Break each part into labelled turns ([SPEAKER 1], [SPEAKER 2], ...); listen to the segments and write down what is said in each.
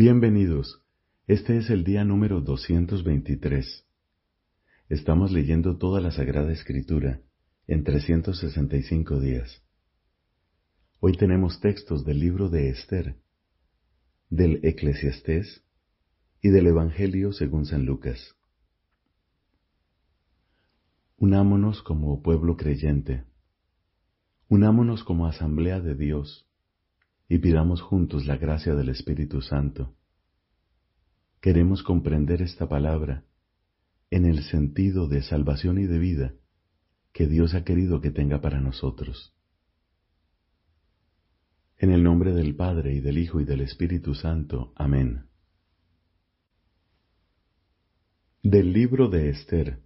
[SPEAKER 1] Bienvenidos. Este es el día número 223. Estamos leyendo toda la Sagrada Escritura en 365 días. Hoy tenemos textos del libro de Esther, del Eclesiastés y del Evangelio según San Lucas. Unámonos como pueblo creyente. Unámonos como asamblea de Dios y pidamos juntos la gracia del Espíritu Santo. Queremos comprender esta palabra en el sentido de salvación y de vida que Dios ha querido que tenga para nosotros. En el nombre del Padre y del Hijo y del Espíritu Santo. Amén. Del libro de Esther,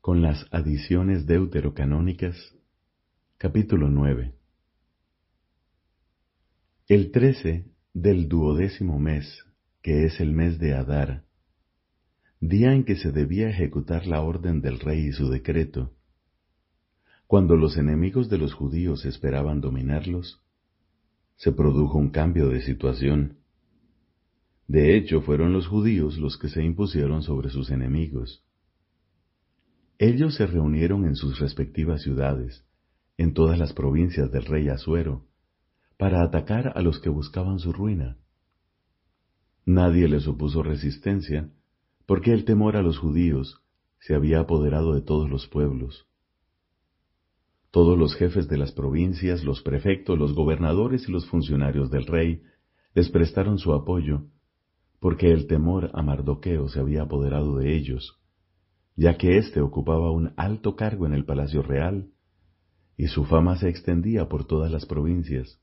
[SPEAKER 1] con las adiciones deuterocanónicas, capítulo 9. El trece del duodécimo mes, que es el mes de Adar, día en que se debía ejecutar la orden del rey y su decreto, cuando los enemigos de los judíos esperaban dominarlos, se produjo un cambio de situación. De hecho, fueron los judíos los que se impusieron sobre sus enemigos. Ellos se reunieron en sus respectivas ciudades, en todas las provincias del rey Asuero, para atacar a los que buscaban su ruina. Nadie les opuso resistencia, porque el temor a los judíos se había apoderado de todos los pueblos. Todos los jefes de las provincias, los prefectos, los gobernadores y los funcionarios del rey les prestaron su apoyo, porque el temor a Mardoqueo se había apoderado de ellos, ya que éste ocupaba un alto cargo en el palacio real, y su fama se extendía por todas las provincias.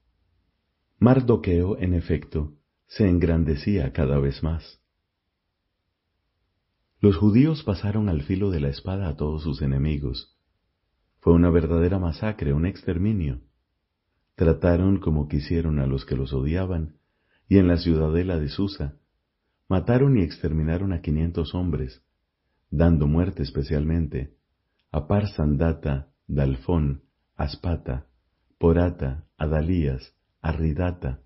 [SPEAKER 1] Mardoqueo, en efecto, se engrandecía cada vez más. Los judíos pasaron al filo de la espada a todos sus enemigos. Fue una verdadera masacre, un exterminio. Trataron como quisieron a los que los odiaban, y en la ciudadela de Susa mataron y exterminaron a quinientos hombres, dando muerte especialmente a Parsandata, Dalfón, Aspata, Porata, Adalías, Arridata,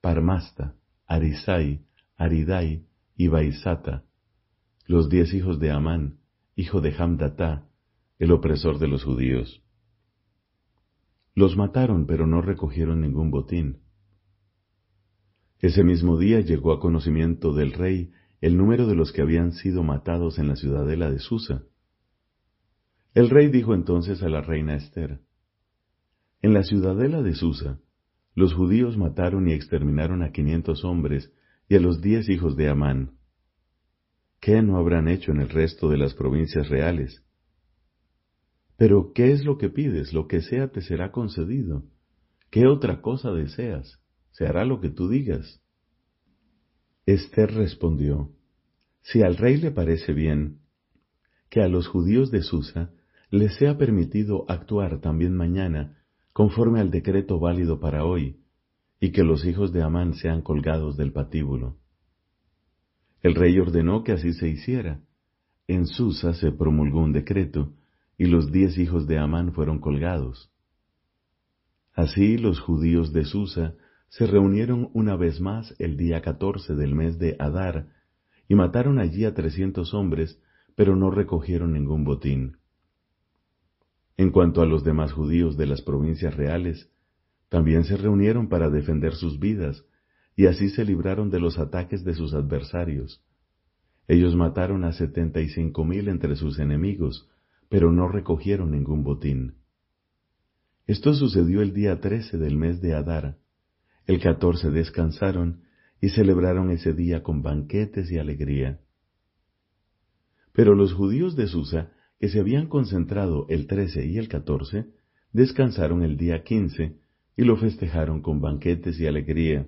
[SPEAKER 1] Parmasta, Arisai, Aridai y Baisata, los diez hijos de Amán, hijo de Hamdatá, el opresor de los judíos. Los mataron, pero no recogieron ningún botín. Ese mismo día llegó a conocimiento del rey el número de los que habían sido matados en la ciudadela de Susa. El rey dijo entonces a la reina Esther, En la ciudadela de Susa los judíos mataron y exterminaron a quinientos hombres y a los diez hijos de Amán. ¿Qué no habrán hecho en el resto de las provincias reales? Pero, ¿qué es lo que pides? Lo que sea te será concedido. ¿Qué otra cosa deseas? Se hará lo que tú digas. Esther respondió, Si al rey le parece bien, que a los judíos de Susa les sea permitido actuar también mañana conforme al decreto válido para hoy, y que los hijos de Amán sean colgados del patíbulo. El rey ordenó que así se hiciera. En Susa se promulgó un decreto, y los diez hijos de Amán fueron colgados. Así los judíos de Susa se reunieron una vez más el día catorce del mes de Adar, y mataron allí a trescientos hombres, pero no recogieron ningún botín. En cuanto a los demás judíos de las provincias reales, también se reunieron para defender sus vidas, y así se libraron de los ataques de sus adversarios. Ellos mataron a setenta y cinco mil entre sus enemigos, pero no recogieron ningún botín. Esto sucedió el día trece del mes de Adar. El catorce descansaron y celebraron ese día con banquetes y alegría. Pero los judíos de Susa que se habían concentrado el 13 y el 14, descansaron el día 15 y lo festejaron con banquetes y alegría.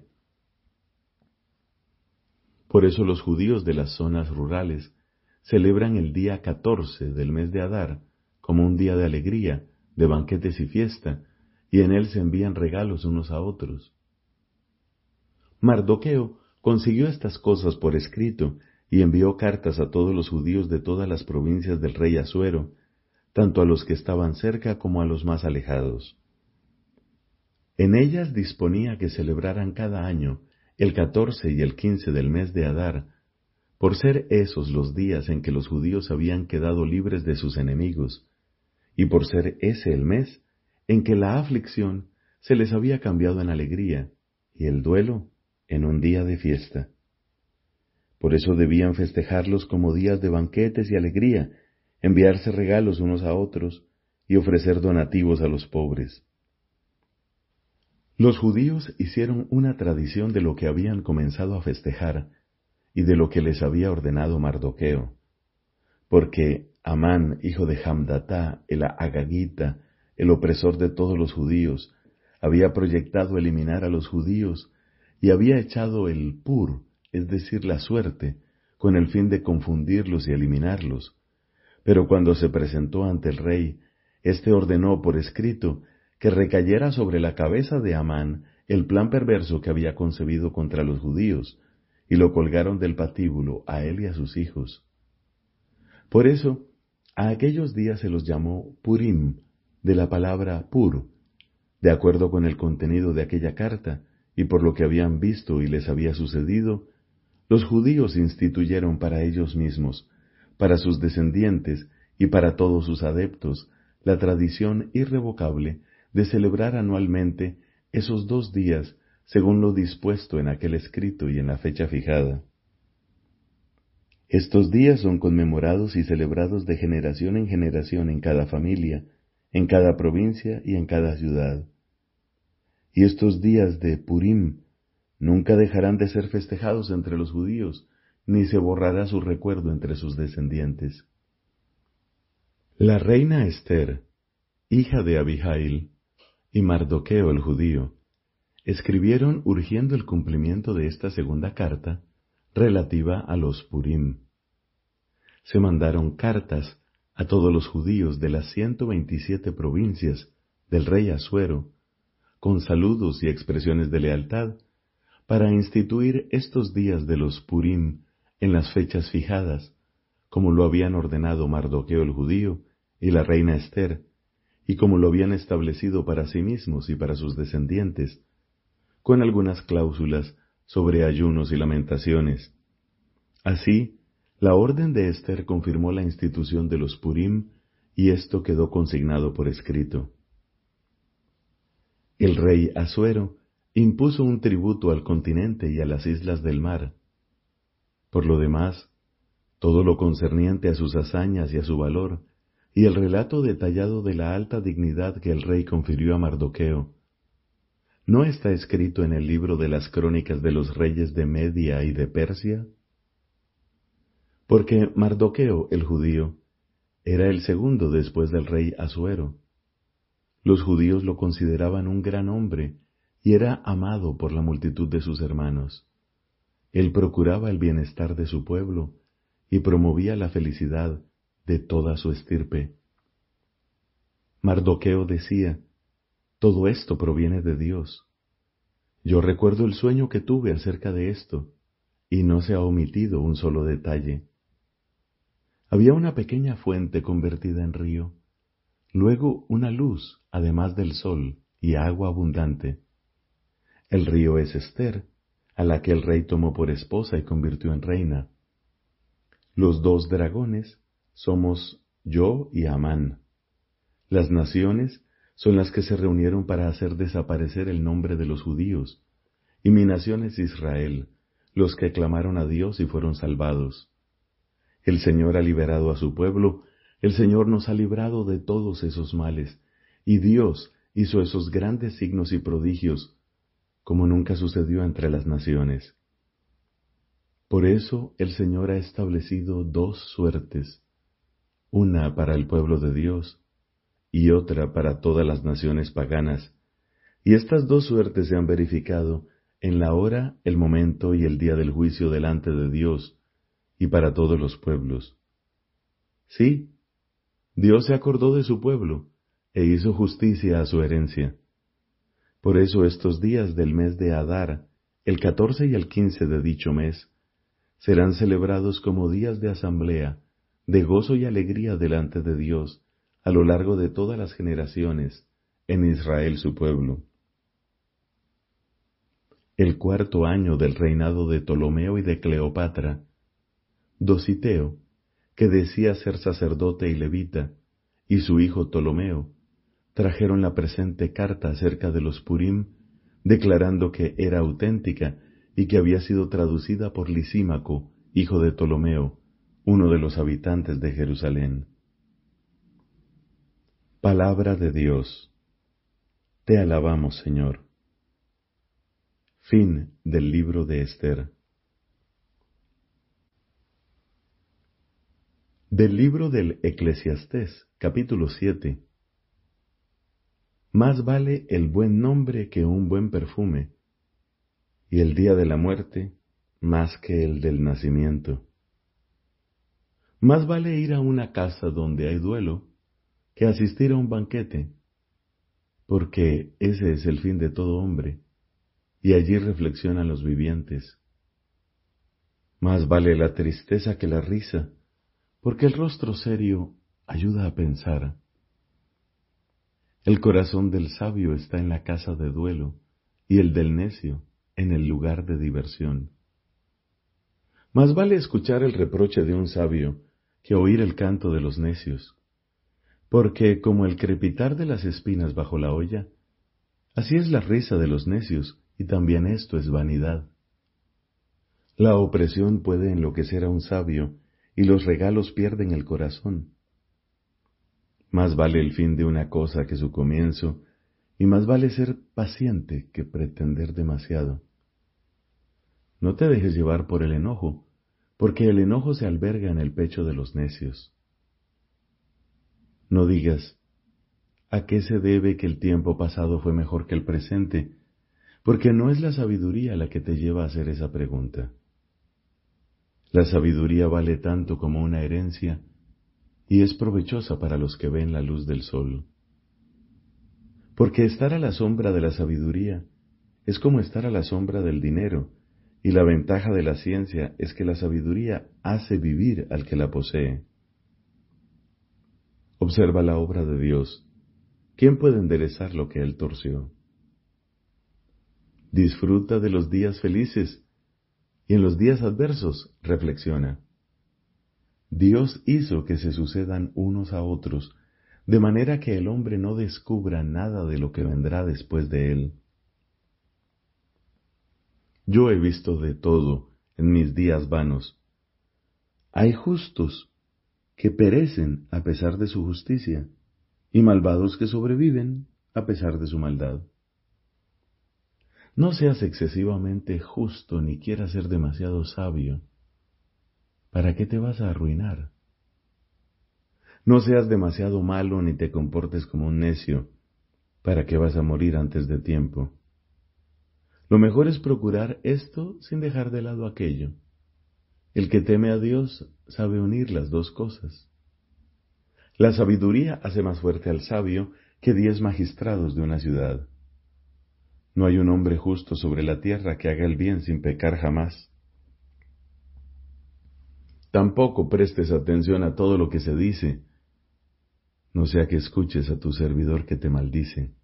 [SPEAKER 1] Por eso los judíos de las zonas rurales celebran el día 14 del mes de Adar como un día de alegría, de banquetes y fiesta, y en él se envían regalos unos a otros. Mardoqueo consiguió estas cosas por escrito y envió cartas a todos los judíos de todas las provincias del rey Asuero, tanto a los que estaban cerca como a los más alejados. En ellas disponía que celebraran cada año, el catorce y el quince del mes de Adar, por ser esos los días en que los judíos habían quedado libres de sus enemigos, y por ser ese el mes en que la aflicción se les había cambiado en alegría y el duelo en un día de fiesta. Por eso debían festejarlos como días de banquetes y alegría, enviarse regalos unos a otros y ofrecer donativos a los pobres. Los judíos hicieron una tradición de lo que habían comenzado a festejar y de lo que les había ordenado Mardoqueo, porque Amán, hijo de Hamdatá, el Agagita, el opresor de todos los judíos, había proyectado eliminar a los judíos y había echado el pur, es decir, la suerte, con el fin de confundirlos y eliminarlos. Pero cuando se presentó ante el rey, éste ordenó por escrito que recayera sobre la cabeza de Amán el plan perverso que había concebido contra los judíos, y lo colgaron del patíbulo a él y a sus hijos. Por eso, a aquellos días se los llamó Purim, de la palabra pur, de acuerdo con el contenido de aquella carta y por lo que habían visto y les había sucedido, los judíos instituyeron para ellos mismos, para sus descendientes y para todos sus adeptos, la tradición irrevocable de celebrar anualmente esos dos días según lo dispuesto en aquel escrito y en la fecha fijada. Estos días son conmemorados y celebrados de generación en generación en cada familia, en cada provincia y en cada ciudad. Y estos días de Purim nunca dejarán de ser festejados entre los judíos, ni se borrará su recuerdo entre sus descendientes. La reina Esther, hija de Abihail, y Mardoqueo el judío, escribieron urgiendo el cumplimiento de esta segunda carta relativa a los Purim. Se mandaron cartas a todos los judíos de las ciento veintisiete provincias del rey Asuero, con saludos y expresiones de lealtad, para instituir estos días de los Purim en las fechas fijadas, como lo habían ordenado Mardoqueo el judío y la reina Esther, y como lo habían establecido para sí mismos y para sus descendientes, con algunas cláusulas sobre ayunos y lamentaciones. Así, la orden de Esther confirmó la institución de los Purim y esto quedó consignado por escrito. El rey Asuero impuso un tributo al continente y a las islas del mar. Por lo demás, todo lo concerniente a sus hazañas y a su valor, y el relato detallado de la alta dignidad que el rey confirió a Mardoqueo, ¿no está escrito en el libro de las crónicas de los reyes de Media y de Persia? porque Mardoqueo el judío era el segundo después del rey Asuero. Los judíos lo consideraban un gran hombre y era amado por la multitud de sus hermanos. Él procuraba el bienestar de su pueblo y promovía la felicidad de toda su estirpe. Mardoqueo decía, todo esto proviene de Dios. Yo recuerdo el sueño que tuve acerca de esto, y no se ha omitido un solo detalle. Había una pequeña fuente convertida en río, luego una luz, además del sol, y agua abundante. El río es Esther, a la que el rey tomó por esposa y convirtió en reina. Los dos dragones somos yo y Amán. Las naciones son las que se reunieron para hacer desaparecer el nombre de los judíos, y mi nación es Israel, los que clamaron a Dios y fueron salvados. El Señor ha liberado a su pueblo, el Señor nos ha librado de todos esos males, y Dios hizo esos grandes signos y prodigios, como nunca sucedió entre las naciones. Por eso el Señor ha establecido dos suertes, una para el pueblo de Dios y otra para todas las naciones paganas, y estas dos suertes se han verificado en la hora, el momento y el día del juicio delante de Dios, y para todos los pueblos. Sí, Dios se acordó de su pueblo e hizo justicia a su herencia. Por eso estos días del mes de Adar, el catorce y el quince de dicho mes, serán celebrados como días de asamblea, de gozo y alegría delante de Dios, a lo largo de todas las generaciones, en Israel su pueblo. el cuarto año del reinado de Ptolomeo y de Cleopatra, Dositeo, que decía ser sacerdote y levita, y su hijo Ptolomeo, trajeron la presente carta acerca de los Purim, declarando que era auténtica y que había sido traducida por Lisímaco, hijo de Ptolomeo, uno de los habitantes de Jerusalén. Palabra de Dios. Te alabamos, Señor. Fin del libro de Esther. Del libro del Eclesiastés, capítulo 7. Más vale el buen nombre que un buen perfume, y el día de la muerte más que el del nacimiento. Más vale ir a una casa donde hay duelo que asistir a un banquete, porque ese es el fin de todo hombre, y allí reflexionan los vivientes. Más vale la tristeza que la risa, porque el rostro serio ayuda a pensar. El corazón del sabio está en la casa de duelo, y el del necio en el lugar de diversión. Más vale escuchar el reproche de un sabio que oír el canto de los necios, porque como el crepitar de las espinas bajo la olla, así es la risa de los necios, y también esto es vanidad. La opresión puede enloquecer a un sabio, y los regalos pierden el corazón. Más vale el fin de una cosa que su comienzo, y más vale ser paciente que pretender demasiado. No te dejes llevar por el enojo, porque el enojo se alberga en el pecho de los necios. No digas, ¿a qué se debe que el tiempo pasado fue mejor que el presente? Porque no es la sabiduría la que te lleva a hacer esa pregunta. La sabiduría vale tanto como una herencia y es provechosa para los que ven la luz del sol. Porque estar a la sombra de la sabiduría es como estar a la sombra del dinero, y la ventaja de la ciencia es que la sabiduría hace vivir al que la posee. Observa la obra de Dios. ¿Quién puede enderezar lo que Él torció? Disfruta de los días felices y en los días adversos reflexiona. Dios hizo que se sucedan unos a otros, de manera que el hombre no descubra nada de lo que vendrá después de él. Yo he visto de todo en mis días vanos. Hay justos que perecen a pesar de su justicia, y malvados que sobreviven a pesar de su maldad. No seas excesivamente justo ni quieras ser demasiado sabio. ¿Para qué te vas a arruinar? No seas demasiado malo ni te comportes como un necio. ¿Para qué vas a morir antes de tiempo? Lo mejor es procurar esto sin dejar de lado aquello. El que teme a Dios sabe unir las dos cosas. La sabiduría hace más fuerte al sabio que diez magistrados de una ciudad. No hay un hombre justo sobre la tierra que haga el bien sin pecar jamás. Tampoco prestes atención a todo lo que se dice, no sea que escuches a tu servidor que te maldice.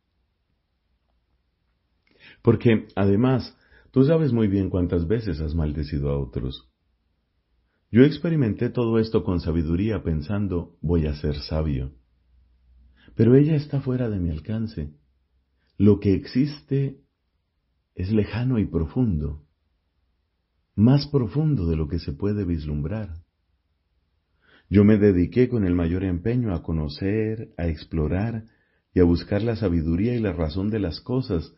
[SPEAKER 1] Porque, además, tú sabes muy bien cuántas veces has maldecido a otros. Yo experimenté todo esto con sabiduría pensando, voy a ser sabio. Pero ella está fuera de mi alcance. Lo que existe es lejano y profundo, más profundo de lo que se puede vislumbrar. Yo me dediqué con el mayor empeño a conocer, a explorar y a buscar la sabiduría y la razón de las cosas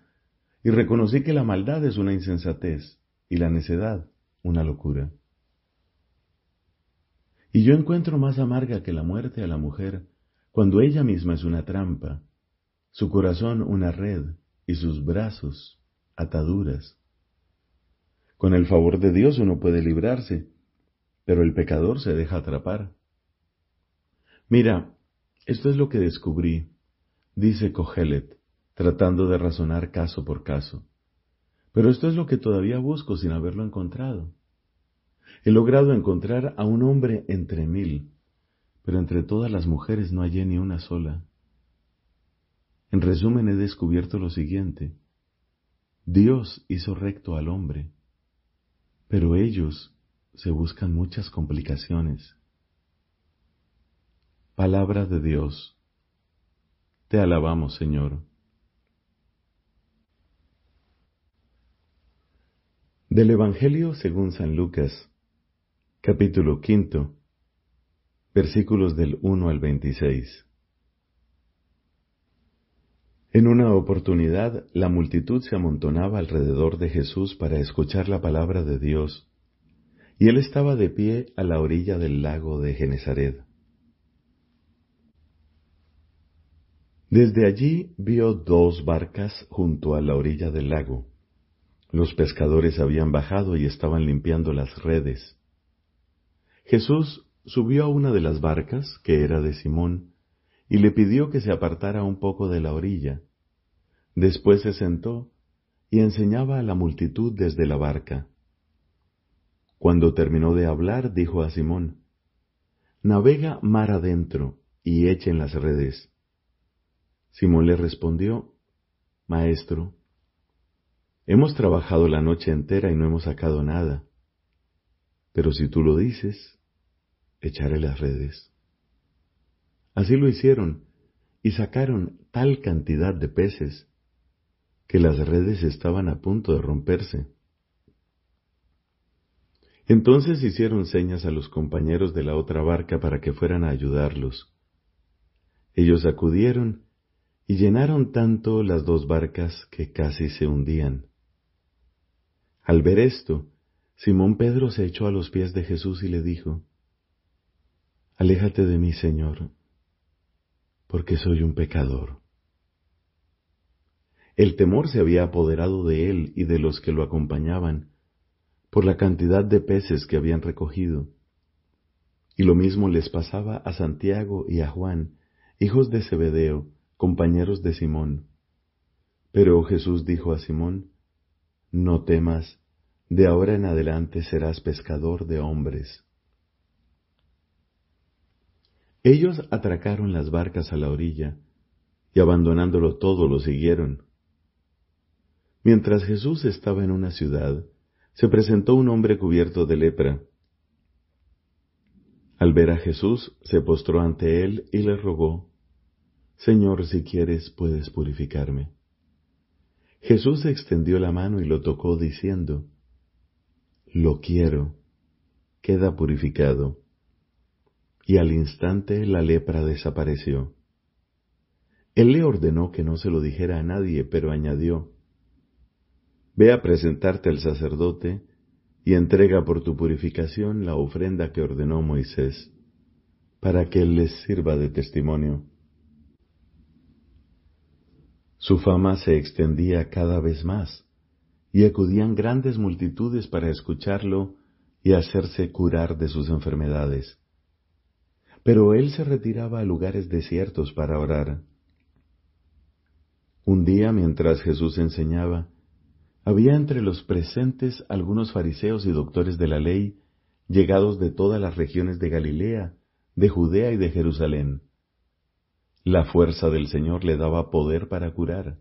[SPEAKER 1] y reconocí que la maldad es una insensatez y la necedad una locura. Y yo encuentro más amarga que la muerte a la mujer cuando ella misma es una trampa, su corazón una red y sus brazos ataduras. Con el favor de Dios uno puede librarse, pero el pecador se deja atrapar. Mira, esto es lo que descubrí, dice Cogelet, tratando de razonar caso por caso. Pero esto es lo que todavía busco sin haberlo encontrado. He logrado encontrar a un hombre entre mil, pero entre todas las mujeres no hallé ni una sola. En resumen, he descubierto lo siguiente. Dios hizo recto al hombre, pero ellos se buscan muchas complicaciones. Palabra de Dios. Te alabamos, Señor. Del Evangelio según San Lucas, capítulo quinto, versículos del 1 al 26. En una oportunidad, la multitud se amontonaba alrededor de Jesús para escuchar la palabra de Dios, y él estaba de pie a la orilla del lago de Genezaret. Desde allí vio dos barcas junto a la orilla del lago. Los pescadores habían bajado y estaban limpiando las redes. Jesús subió a una de las barcas, que era de Simón, y le pidió que se apartara un poco de la orilla. Después se sentó y enseñaba a la multitud desde la barca. Cuando terminó de hablar, dijo a Simón, Navega mar adentro y echen las redes. Simón le respondió, Maestro, hemos trabajado la noche entera y no hemos sacado nada, pero si tú lo dices, echaré las redes. Así lo hicieron y sacaron tal cantidad de peces que las redes estaban a punto de romperse. Entonces hicieron señas a los compañeros de la otra barca para que fueran a ayudarlos. Ellos acudieron y llenaron tanto las dos barcas que casi se hundían. Al ver esto, Simón Pedro se echó a los pies de Jesús y le dijo, Aléjate de mí, Señor, porque soy un pecador. El temor se había apoderado de él y de los que lo acompañaban, por la cantidad de peces que habían recogido. Y lo mismo les pasaba a Santiago y a Juan, hijos de Zebedeo, compañeros de Simón. Pero Jesús dijo a Simón, No temas, de ahora en adelante serás pescador de hombres. Ellos atracaron las barcas a la orilla, y abandonándolo todo lo siguieron. Mientras Jesús estaba en una ciudad, se presentó un hombre cubierto de lepra. Al ver a Jesús, se postró ante él y le rogó, Señor, si quieres, puedes purificarme. Jesús extendió la mano y lo tocó diciendo, Lo quiero, queda purificado. Y al instante la lepra desapareció. Él le ordenó que no se lo dijera a nadie, pero añadió, Ve a presentarte al sacerdote y entrega por tu purificación la ofrenda que ordenó Moisés, para que él les sirva de testimonio. Su fama se extendía cada vez más, y acudían grandes multitudes para escucharlo y hacerse curar de sus enfermedades. Pero él se retiraba a lugares desiertos para orar. Un día, mientras Jesús enseñaba, había entre los presentes algunos fariseos y doctores de la ley, llegados de todas las regiones de Galilea, de Judea y de Jerusalén. La fuerza del Señor le daba poder para curar.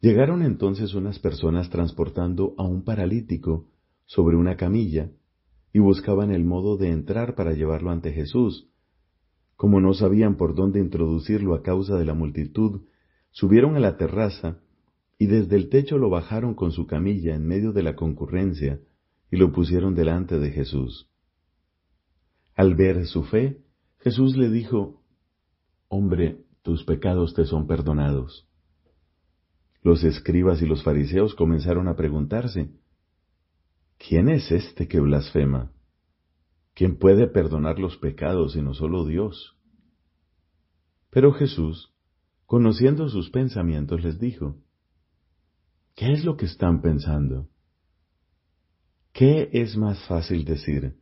[SPEAKER 1] Llegaron entonces unas personas transportando a un paralítico sobre una camilla y buscaban el modo de entrar para llevarlo ante Jesús. Como no sabían por dónde introducirlo a causa de la multitud, subieron a la terraza y desde el techo lo bajaron con su camilla en medio de la concurrencia y lo pusieron delante de Jesús. Al ver su fe, Jesús le dijo, Hombre, tus pecados te son perdonados. Los escribas y los fariseos comenzaron a preguntarse, ¿quién es este que blasfema? ¿Quién puede perdonar los pecados sino solo Dios? Pero Jesús, conociendo sus pensamientos, les dijo, ¿qué es lo que están pensando? ¿Qué es más fácil decir?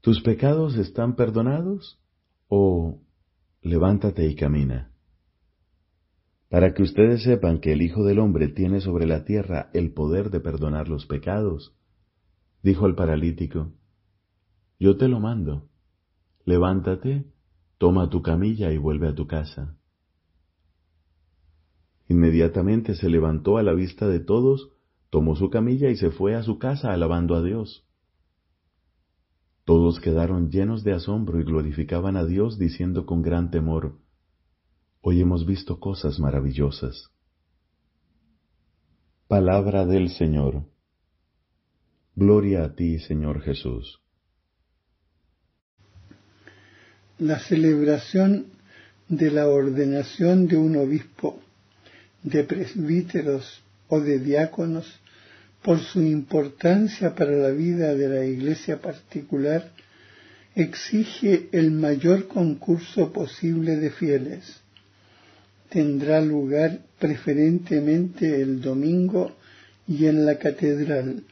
[SPEAKER 1] ¿Tus pecados están perdonados? ¿O levántate y camina. Para que ustedes sepan que el Hijo del Hombre tiene sobre la tierra el poder de perdonar los pecados, dijo al paralítico, yo te lo mando, levántate, toma tu camilla y vuelve a tu casa. Inmediatamente se levantó a la vista de todos, tomó su camilla y se fue a su casa alabando a Dios. Todos quedaron llenos de asombro y glorificaban a Dios diciendo con gran temor, Hoy hemos visto cosas maravillosas. Palabra del Señor. Gloria a ti, Señor Jesús.
[SPEAKER 2] La celebración de la ordenación de un obispo, de presbíteros o de diáconos por su importancia para la vida de la iglesia particular, exige el mayor concurso posible de fieles. Tendrá lugar preferentemente el domingo y en la catedral,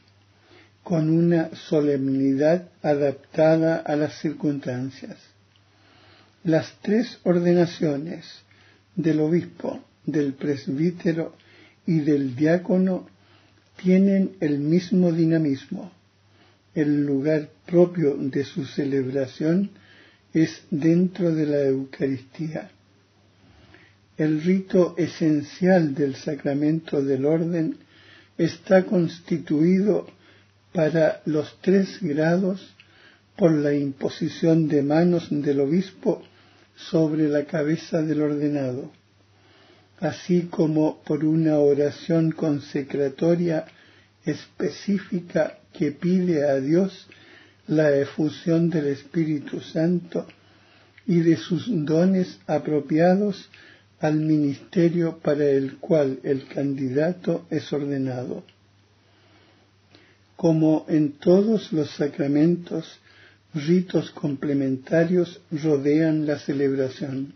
[SPEAKER 2] con una solemnidad adaptada a las circunstancias. Las tres ordenaciones del obispo, del presbítero y del diácono tienen el mismo dinamismo. El lugar propio de su celebración es dentro de la Eucaristía. El rito esencial del sacramento del orden está constituido para los tres grados por la imposición de manos del obispo sobre la cabeza del ordenado así como por una oración consecratoria específica que pide a Dios la efusión del Espíritu Santo y de sus dones apropiados al ministerio para el cual el candidato es ordenado. Como en todos los sacramentos, ritos complementarios rodean la celebración.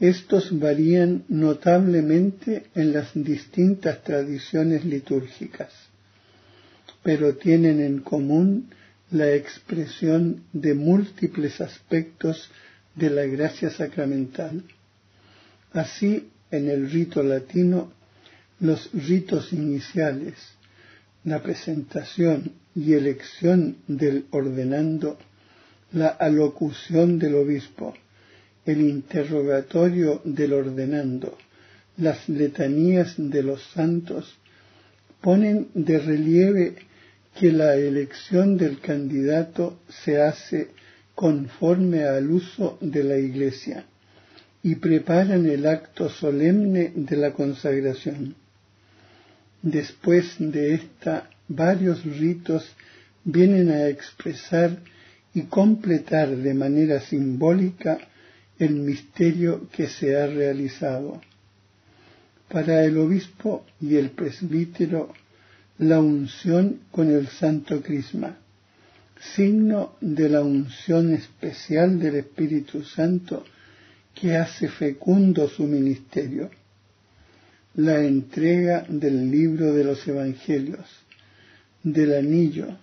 [SPEAKER 2] Estos varían notablemente en las distintas tradiciones litúrgicas, pero tienen en común la expresión de múltiples aspectos de la gracia sacramental. Así, en el rito latino, los ritos iniciales, la presentación y elección del ordenando, la alocución del obispo, el interrogatorio del ordenando, las letanías de los santos, ponen de relieve que la elección del candidato se hace conforme al uso de la Iglesia y preparan el acto solemne de la consagración. Después de esta, varios ritos vienen a expresar y completar de manera simbólica el misterio que se ha realizado. Para el obispo y el presbítero, la unción con el Santo Crisma, signo de la unción especial del Espíritu Santo que hace fecundo su ministerio. La entrega del libro de los Evangelios, del anillo,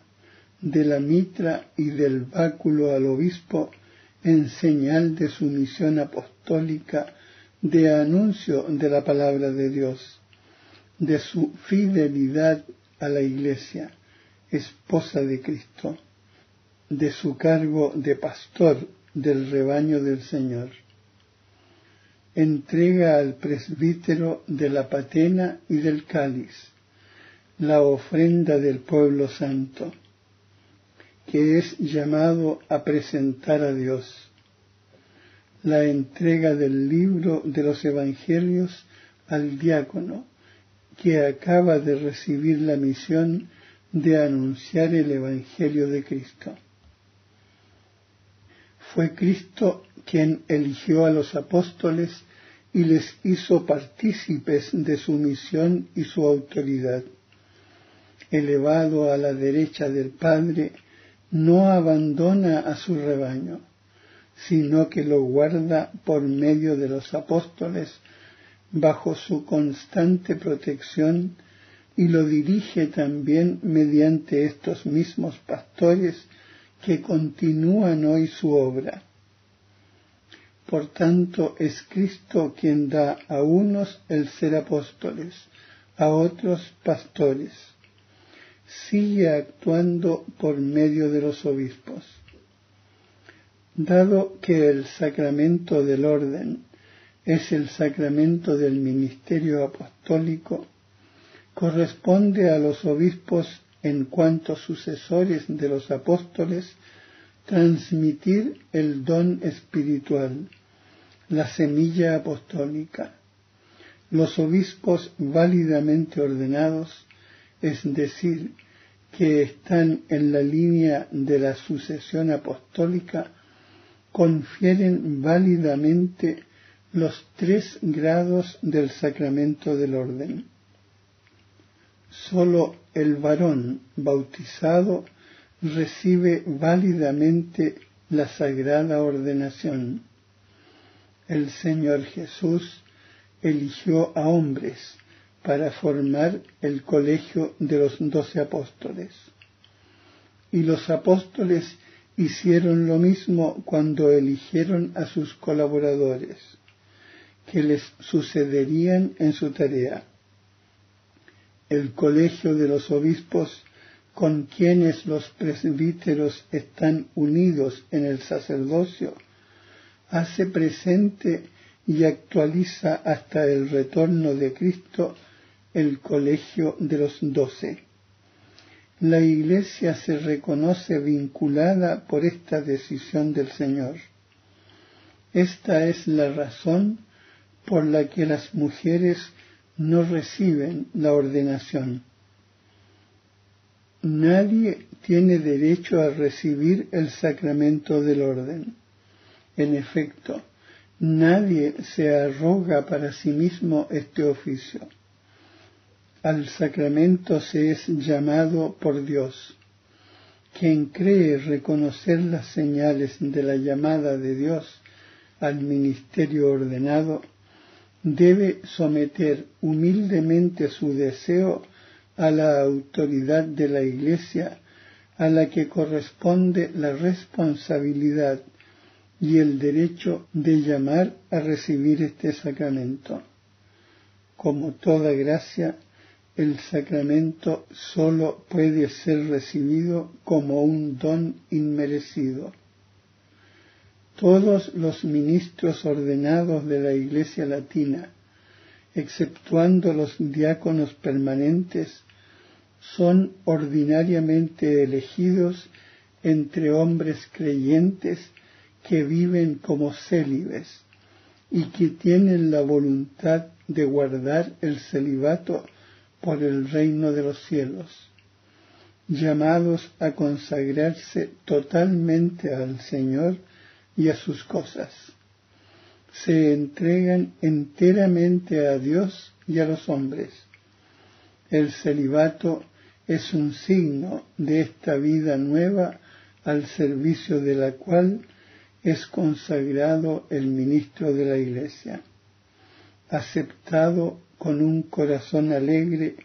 [SPEAKER 2] de la mitra y del báculo al obispo en señal de su misión apostólica de anuncio de la palabra de Dios, de su fidelidad a la Iglesia, esposa de Cristo, de su cargo de pastor del rebaño del Señor. Entrega al presbítero de la patena y del cáliz, la ofrenda del pueblo santo que es llamado a presentar a Dios. La entrega del libro de los Evangelios al diácono, que acaba de recibir la misión de anunciar el Evangelio de Cristo. Fue Cristo quien eligió a los apóstoles y les hizo partícipes de su misión y su autoridad. Elevado a la derecha del Padre, no abandona a su rebaño, sino que lo guarda por medio de los apóstoles bajo su constante protección y lo dirige también mediante estos mismos pastores que continúan hoy su obra. Por tanto, es Cristo quien da a unos el ser apóstoles, a otros pastores sigue actuando por medio de los obispos. Dado que el sacramento del orden es el sacramento del ministerio apostólico, corresponde a los obispos en cuanto sucesores de los apóstoles transmitir el don espiritual, la semilla apostólica. Los obispos válidamente ordenados, es decir, que están en la línea de la sucesión apostólica, confieren válidamente los tres grados del sacramento del orden. Solo el varón bautizado recibe válidamente la sagrada ordenación. El Señor Jesús eligió a hombres para formar el colegio de los doce apóstoles. Y los apóstoles hicieron lo mismo cuando eligieron a sus colaboradores que les sucederían en su tarea. El colegio de los obispos con quienes los presbíteros están unidos en el sacerdocio, hace presente y actualiza hasta el retorno de Cristo el colegio de los doce. La Iglesia se reconoce vinculada por esta decisión del Señor. Esta es la razón por la que las mujeres no reciben la ordenación. Nadie tiene derecho a recibir el sacramento del orden. En efecto, nadie se arroga para sí mismo este oficio. Al sacramento se es llamado por Dios. Quien cree reconocer las señales de la llamada de Dios al ministerio ordenado, debe someter humildemente su deseo a la autoridad de la Iglesia a la que corresponde la responsabilidad y el derecho de llamar a recibir este sacramento. Como toda gracia, el sacramento sólo puede ser recibido como un don inmerecido. Todos los ministros ordenados de la Iglesia Latina, exceptuando los diáconos permanentes, son ordinariamente elegidos entre hombres creyentes que viven como célibes y que tienen la voluntad de guardar el celibato por el reino de los cielos, llamados a consagrarse totalmente al Señor y a sus cosas. Se entregan enteramente a Dios y a los hombres. El celibato es un signo de esta vida nueva al servicio de la cual es consagrado el ministro de la Iglesia. Aceptado con un corazón alegre,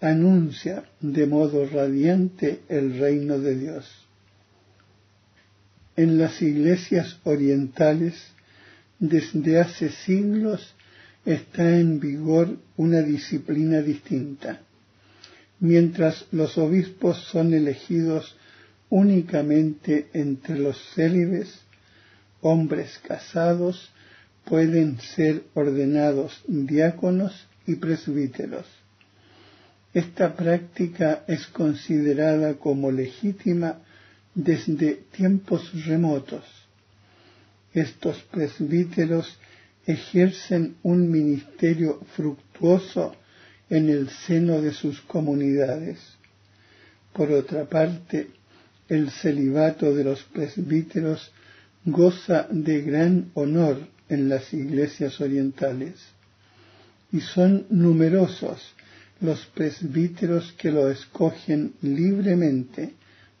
[SPEAKER 2] anuncia de modo radiante el reino de Dios. En las iglesias orientales, desde hace siglos, está en vigor una disciplina distinta. Mientras los obispos son elegidos únicamente entre los célibes, hombres casados pueden ser ordenados diáconos y presbíteros. Esta práctica es considerada como legítima desde tiempos remotos. Estos presbíteros ejercen un ministerio fructuoso en el seno de sus comunidades. Por otra parte, el celibato de los presbíteros goza de gran honor en las iglesias orientales y son numerosos los presbíteros que lo escogen libremente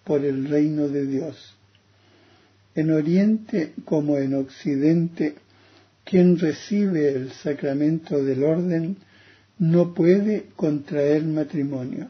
[SPEAKER 2] por el reino de Dios. En Oriente como en Occidente, quien recibe el sacramento del orden no puede contraer matrimonio.